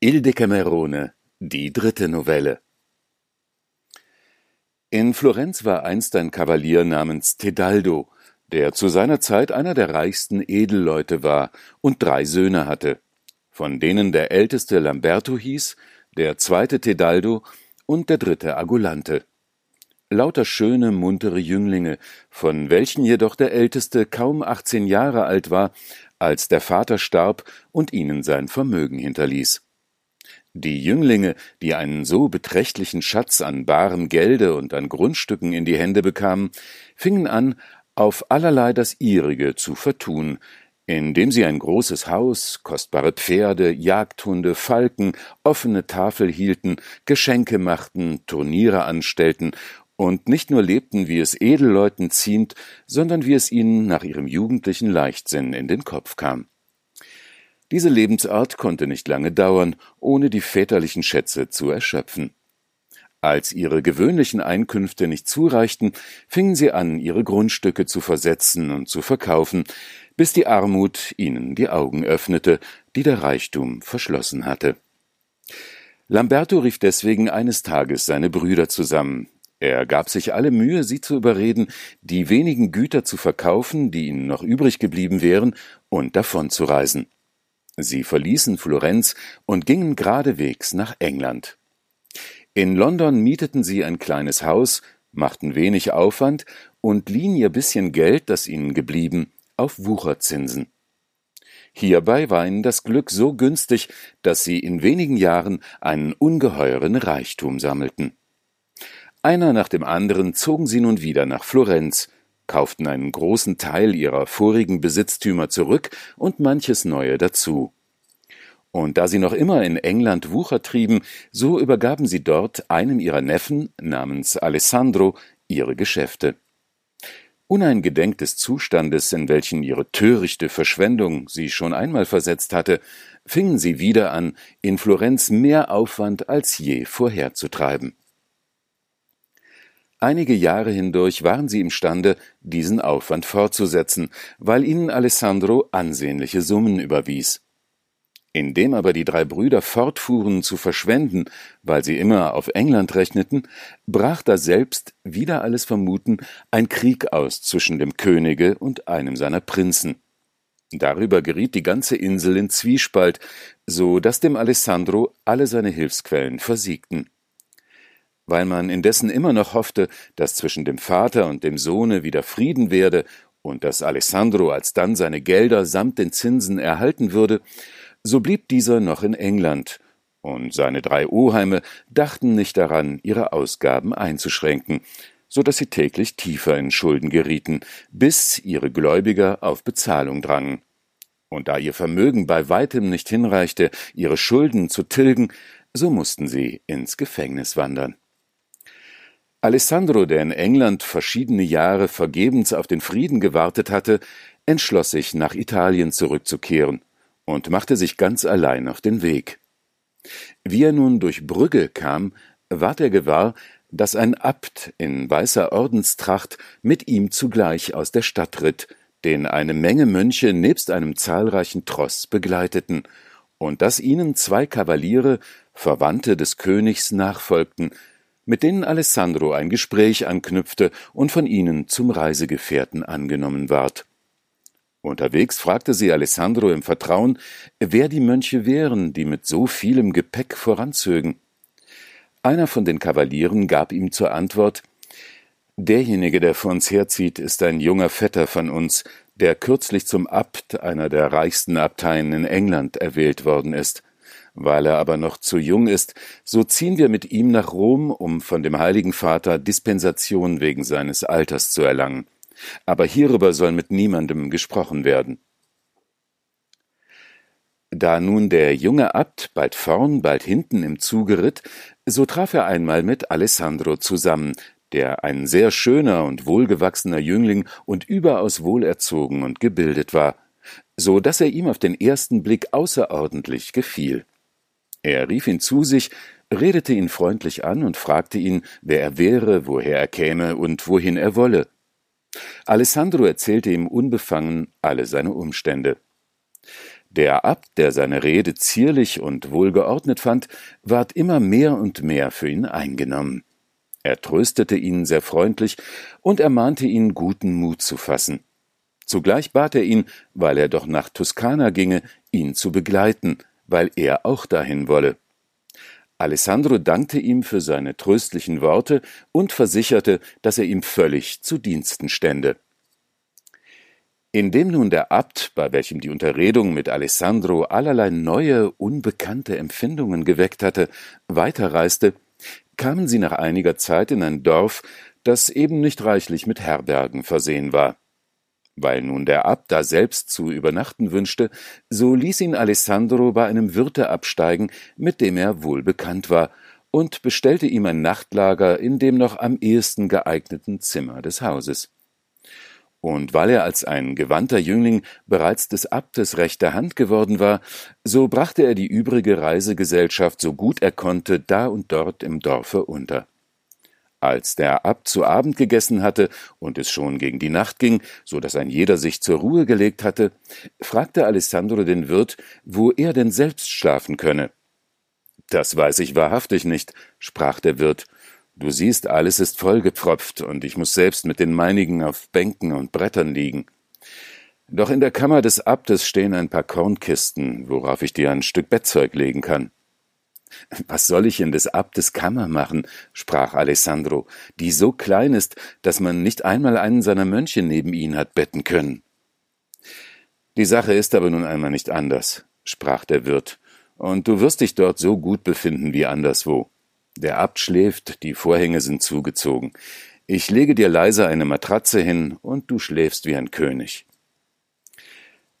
Il Decamerone, die dritte Novelle. In Florenz war einst ein Kavalier namens Tedaldo, der zu seiner Zeit einer der reichsten Edelleute war und drei Söhne hatte, von denen der älteste Lamberto hieß, der zweite Tedaldo und der dritte Agulante. Lauter schöne, muntere Jünglinge, von welchen jedoch der älteste kaum achtzehn Jahre alt war, als der Vater starb und ihnen sein Vermögen hinterließ. Die Jünglinge, die einen so beträchtlichen Schatz an barem Gelde und an Grundstücken in die Hände bekamen, fingen an, auf allerlei das ihrige zu vertun, indem sie ein großes Haus, kostbare Pferde, Jagdhunde, Falken, offene Tafel hielten, Geschenke machten, Turniere anstellten und nicht nur lebten, wie es Edelleuten ziemt, sondern wie es ihnen nach ihrem jugendlichen Leichtsinn in den Kopf kam. Diese Lebensart konnte nicht lange dauern, ohne die väterlichen Schätze zu erschöpfen. Als ihre gewöhnlichen Einkünfte nicht zureichten, fingen sie an, ihre Grundstücke zu versetzen und zu verkaufen, bis die Armut ihnen die Augen öffnete, die der Reichtum verschlossen hatte. Lamberto rief deswegen eines Tages seine Brüder zusammen. Er gab sich alle Mühe, sie zu überreden, die wenigen Güter zu verkaufen, die ihnen noch übrig geblieben wären, und davonzureisen. Sie verließen Florenz und gingen geradewegs nach England. In London mieteten sie ein kleines Haus, machten wenig Aufwand und liehen ihr bisschen Geld, das ihnen geblieben, auf Wucherzinsen. Hierbei war ihnen das Glück so günstig, dass sie in wenigen Jahren einen ungeheuren Reichtum sammelten. Einer nach dem anderen zogen sie nun wieder nach Florenz, kauften einen großen Teil ihrer vorigen Besitztümer zurück und manches neue dazu. Und da sie noch immer in England Wucher trieben, so übergaben sie dort einem ihrer Neffen namens Alessandro ihre Geschäfte. Uneingedenk des Zustandes, in welchen ihre törichte Verschwendung sie schon einmal versetzt hatte, fingen sie wieder an, in Florenz mehr Aufwand als je vorherzutreiben. Einige Jahre hindurch waren sie imstande, diesen Aufwand fortzusetzen, weil ihnen Alessandro ansehnliche Summen überwies. Indem aber die drei Brüder fortfuhren zu verschwenden, weil sie immer auf England rechneten, brach da selbst, wider alles Vermuten, ein Krieg aus zwischen dem Könige und einem seiner Prinzen. Darüber geriet die ganze Insel in Zwiespalt, so dass dem Alessandro alle seine Hilfsquellen versiegten weil man indessen immer noch hoffte, dass zwischen dem Vater und dem Sohne wieder Frieden werde und dass Alessandro alsdann seine Gelder samt den Zinsen erhalten würde, so blieb dieser noch in England, und seine drei Oheime dachten nicht daran, ihre Ausgaben einzuschränken, so dass sie täglich tiefer in Schulden gerieten, bis ihre Gläubiger auf Bezahlung drangen. Und da ihr Vermögen bei weitem nicht hinreichte, ihre Schulden zu tilgen, so mussten sie ins Gefängnis wandern. Alessandro, der in England verschiedene Jahre vergebens auf den Frieden gewartet hatte, entschloss sich, nach Italien zurückzukehren und machte sich ganz allein auf den Weg. Wie er nun durch Brügge kam, ward er gewahr, dass ein Abt in weißer Ordenstracht mit ihm zugleich aus der Stadt ritt, den eine Menge Mönche nebst einem zahlreichen Tross begleiteten, und dass ihnen zwei Kavaliere, Verwandte des Königs, nachfolgten, mit denen Alessandro ein Gespräch anknüpfte und von ihnen zum Reisegefährten angenommen ward. Unterwegs fragte sie Alessandro im Vertrauen, wer die Mönche wären, die mit so vielem Gepäck voranzögen. Einer von den Kavalieren gab ihm zur Antwort Derjenige, der vor uns herzieht, ist ein junger Vetter von uns, der kürzlich zum Abt einer der reichsten Abteien in England erwählt worden ist. Weil er aber noch zu jung ist, so ziehen wir mit ihm nach Rom, um von dem Heiligen Vater Dispensation wegen seines Alters zu erlangen. Aber hierüber soll mit niemandem gesprochen werden. Da nun der junge Abt bald vorn, bald hinten im Zuge ritt, so traf er einmal mit Alessandro zusammen, der ein sehr schöner und wohlgewachsener Jüngling und überaus wohlerzogen und gebildet war, so dass er ihm auf den ersten Blick außerordentlich gefiel. Er rief ihn zu sich, redete ihn freundlich an und fragte ihn, wer er wäre, woher er käme und wohin er wolle. Alessandro erzählte ihm unbefangen alle seine Umstände. Der Abt, der seine Rede zierlich und wohlgeordnet fand, ward immer mehr und mehr für ihn eingenommen. Er tröstete ihn sehr freundlich und ermahnte ihn, guten Mut zu fassen. Zugleich bat er ihn, weil er doch nach Toskana ginge, ihn zu begleiten, weil er auch dahin wolle. Alessandro dankte ihm für seine tröstlichen Worte und versicherte, dass er ihm völlig zu Diensten stände. Indem nun der Abt, bei welchem die Unterredung mit Alessandro allerlei neue, unbekannte Empfindungen geweckt hatte, weiterreiste, kamen sie nach einiger Zeit in ein Dorf, das eben nicht reichlich mit Herbergen versehen war. Weil nun der Abt da selbst zu übernachten wünschte, so ließ ihn Alessandro bei einem Wirte absteigen, mit dem er wohl bekannt war, und bestellte ihm ein Nachtlager in dem noch am ehesten geeigneten Zimmer des Hauses. Und weil er als ein gewandter Jüngling bereits des Abtes rechter Hand geworden war, so brachte er die übrige Reisegesellschaft so gut er konnte da und dort im Dorfe unter. Als der Abt zu Abend gegessen hatte und es schon gegen die Nacht ging, so dass ein jeder sich zur Ruhe gelegt hatte, fragte Alessandro den Wirt, wo er denn selbst schlafen könne. Das weiß ich wahrhaftig nicht, sprach der Wirt. Du siehst, alles ist vollgepfropft, und ich muss selbst mit den meinigen auf Bänken und Brettern liegen. Doch in der Kammer des Abtes stehen ein paar Kornkisten, worauf ich dir ein Stück Bettzeug legen kann. Was soll ich in des Abtes Kammer machen? sprach Alessandro, die so klein ist, dass man nicht einmal einen seiner Mönche neben ihn hat betten können. Die Sache ist aber nun einmal nicht anders, sprach der Wirt, und du wirst dich dort so gut befinden wie anderswo. Der Abt schläft, die Vorhänge sind zugezogen. Ich lege dir leise eine Matratze hin, und du schläfst wie ein König.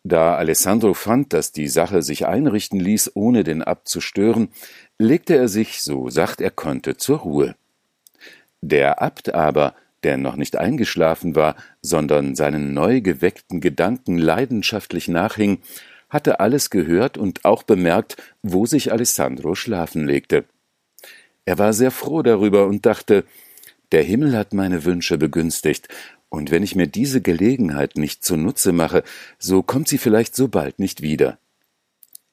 Da Alessandro fand, dass die Sache sich einrichten ließ, ohne den Abt zu stören, legte er sich, so sacht er konnte, zur Ruhe. Der Abt aber, der noch nicht eingeschlafen war, sondern seinen neu geweckten Gedanken leidenschaftlich nachhing, hatte alles gehört und auch bemerkt, wo sich Alessandro schlafen legte. Er war sehr froh darüber und dachte, der Himmel hat meine Wünsche begünstigt, und wenn ich mir diese Gelegenheit nicht zunutze mache, so kommt sie vielleicht so bald nicht wieder.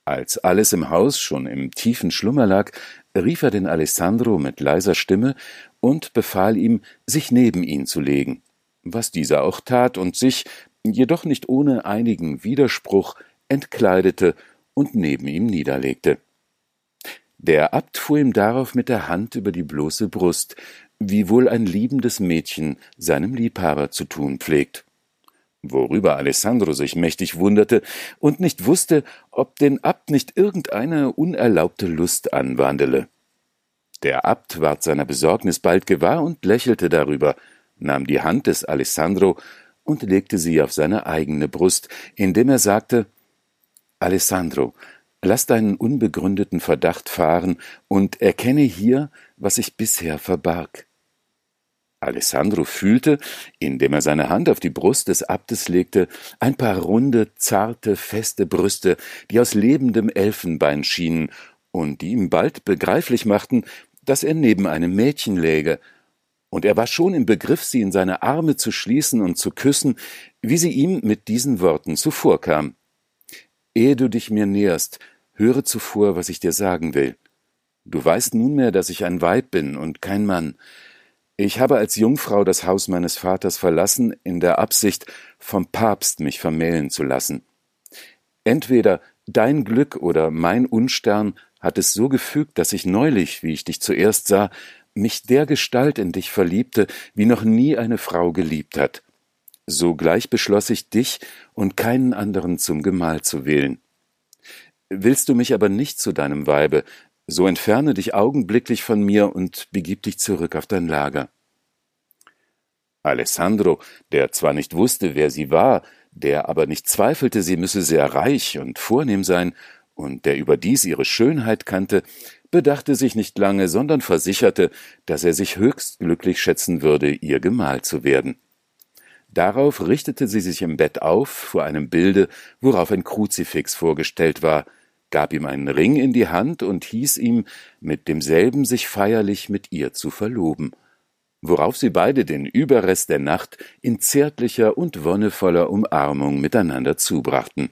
Als alles im Haus schon im tiefen Schlummer lag, rief er den Alessandro mit leiser Stimme und befahl ihm, sich neben ihn zu legen, was dieser auch tat und sich, jedoch nicht ohne einigen Widerspruch, entkleidete und neben ihm niederlegte. Der Abt fuhr ihm darauf mit der Hand über die bloße Brust, wie wohl ein liebendes Mädchen seinem Liebhaber zu tun pflegt. Worüber Alessandro sich mächtig wunderte und nicht wusste, ob den Abt nicht irgendeine unerlaubte Lust anwandele. Der Abt ward seiner Besorgnis bald gewahr und lächelte darüber, nahm die Hand des Alessandro und legte sie auf seine eigene Brust, indem er sagte Alessandro, lass deinen unbegründeten Verdacht fahren und erkenne hier, was ich bisher verbarg. Alessandro fühlte, indem er seine Hand auf die Brust des Abtes legte, ein paar runde, zarte, feste Brüste, die aus lebendem Elfenbein schienen und die ihm bald begreiflich machten, dass er neben einem Mädchen läge, und er war schon im Begriff, sie in seine Arme zu schließen und zu küssen, wie sie ihm mit diesen Worten zuvorkam. Ehe du dich mir näherst, höre zuvor, was ich dir sagen will. Du weißt nunmehr, dass ich ein Weib bin und kein Mann. Ich habe als Jungfrau das Haus meines Vaters verlassen, in der Absicht, vom Papst mich vermählen zu lassen. Entweder dein Glück oder mein Unstern hat es so gefügt, dass ich neulich, wie ich dich zuerst sah, mich der Gestalt in dich verliebte, wie noch nie eine Frau geliebt hat. Sogleich beschloss ich dich und keinen anderen zum Gemahl zu wählen. Willst du mich aber nicht zu deinem Weibe, so entferne dich augenblicklich von mir und begib dich zurück auf dein Lager. Alessandro, der zwar nicht wusste, wer sie war, der aber nicht zweifelte, sie müsse sehr reich und vornehm sein, und der überdies ihre Schönheit kannte, bedachte sich nicht lange, sondern versicherte, dass er sich höchst glücklich schätzen würde, ihr Gemahl zu werden. Darauf richtete sie sich im Bett auf vor einem Bilde, worauf ein Kruzifix vorgestellt war, gab ihm einen Ring in die Hand und hieß ihm, mit demselben sich feierlich mit ihr zu verloben, worauf sie beide den Überrest der Nacht in zärtlicher und wonnevoller Umarmung miteinander zubrachten.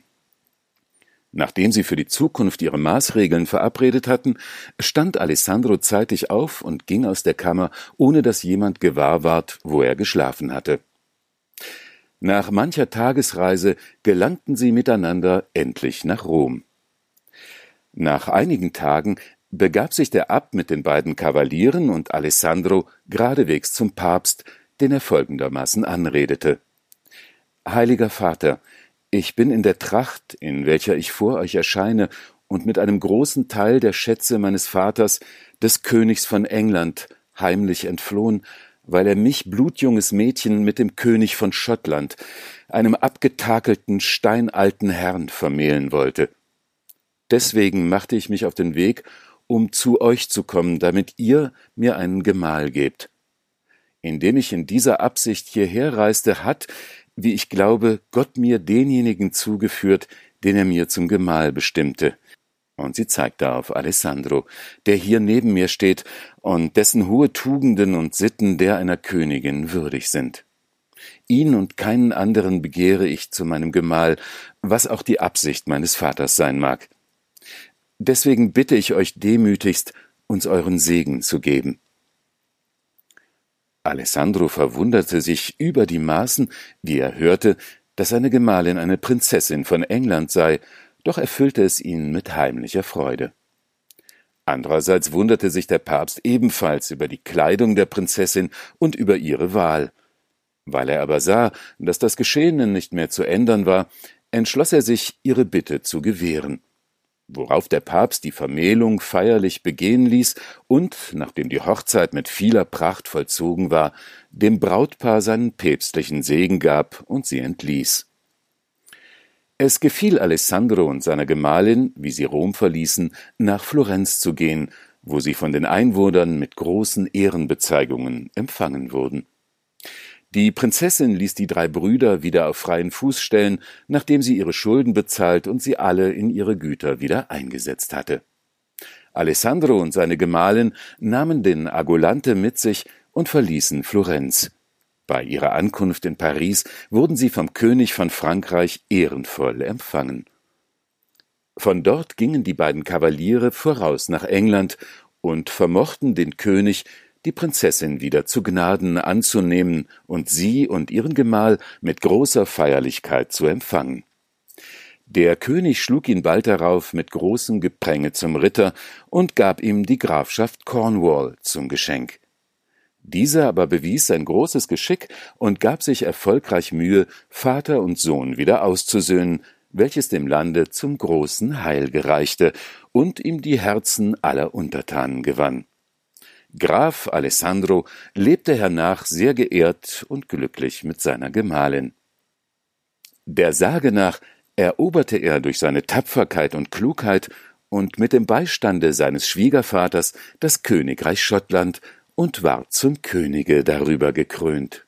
Nachdem sie für die Zukunft ihre Maßregeln verabredet hatten, stand Alessandro zeitig auf und ging aus der Kammer, ohne dass jemand gewahr ward, wo er geschlafen hatte. Nach mancher Tagesreise gelangten sie miteinander endlich nach Rom. Nach einigen Tagen begab sich der Abt mit den beiden Kavalieren und Alessandro geradewegs zum Papst, den er folgendermaßen anredete. Heiliger Vater, ich bin in der Tracht, in welcher ich vor euch erscheine, und mit einem großen Teil der Schätze meines Vaters, des Königs von England, heimlich entflohen, weil er mich, blutjunges Mädchen, mit dem König von Schottland, einem abgetakelten, steinalten Herrn, vermählen wollte. Deswegen machte ich mich auf den Weg, um zu euch zu kommen, damit ihr mir einen Gemahl gebt. Indem ich in dieser Absicht hierher reiste, hat, wie ich glaube, Gott mir denjenigen zugeführt, den er mir zum Gemahl bestimmte. Und sie zeigte auf Alessandro, der hier neben mir steht und dessen hohe Tugenden und Sitten der einer Königin würdig sind. Ihn und keinen anderen begehre ich zu meinem Gemahl, was auch die Absicht meines Vaters sein mag. Deswegen bitte ich euch demütigst, uns euren Segen zu geben. Alessandro verwunderte sich über die Maßen, wie er hörte, dass seine Gemahlin eine Prinzessin von England sei, doch erfüllte es ihn mit heimlicher Freude. Andererseits wunderte sich der Papst ebenfalls über die Kleidung der Prinzessin und über ihre Wahl. Weil er aber sah, dass das Geschehene nicht mehr zu ändern war, entschloss er sich, ihre Bitte zu gewähren worauf der Papst die Vermählung feierlich begehen ließ und, nachdem die Hochzeit mit vieler Pracht vollzogen war, dem Brautpaar seinen päpstlichen Segen gab und sie entließ. Es gefiel Alessandro und seiner Gemahlin, wie sie Rom verließen, nach Florenz zu gehen, wo sie von den Einwohnern mit großen Ehrenbezeigungen empfangen wurden. Die Prinzessin ließ die drei Brüder wieder auf freien Fuß stellen, nachdem sie ihre Schulden bezahlt und sie alle in ihre Güter wieder eingesetzt hatte. Alessandro und seine Gemahlin nahmen den Agolante mit sich und verließen Florenz. Bei ihrer Ankunft in Paris wurden sie vom König von Frankreich ehrenvoll empfangen. Von dort gingen die beiden Kavaliere voraus nach England und vermochten den König die Prinzessin wieder zu Gnaden anzunehmen und sie und ihren Gemahl mit großer Feierlichkeit zu empfangen. Der König schlug ihn bald darauf mit großem Gepränge zum Ritter und gab ihm die Grafschaft Cornwall zum Geschenk. Dieser aber bewies sein großes Geschick und gab sich erfolgreich Mühe, Vater und Sohn wieder auszusöhnen, welches dem Lande zum großen Heil gereichte und ihm die Herzen aller Untertanen gewann. Graf Alessandro lebte hernach sehr geehrt und glücklich mit seiner Gemahlin. Der Sage nach eroberte er durch seine Tapferkeit und Klugheit und mit dem Beistande seines Schwiegervaters das Königreich Schottland und ward zum Könige darüber gekrönt.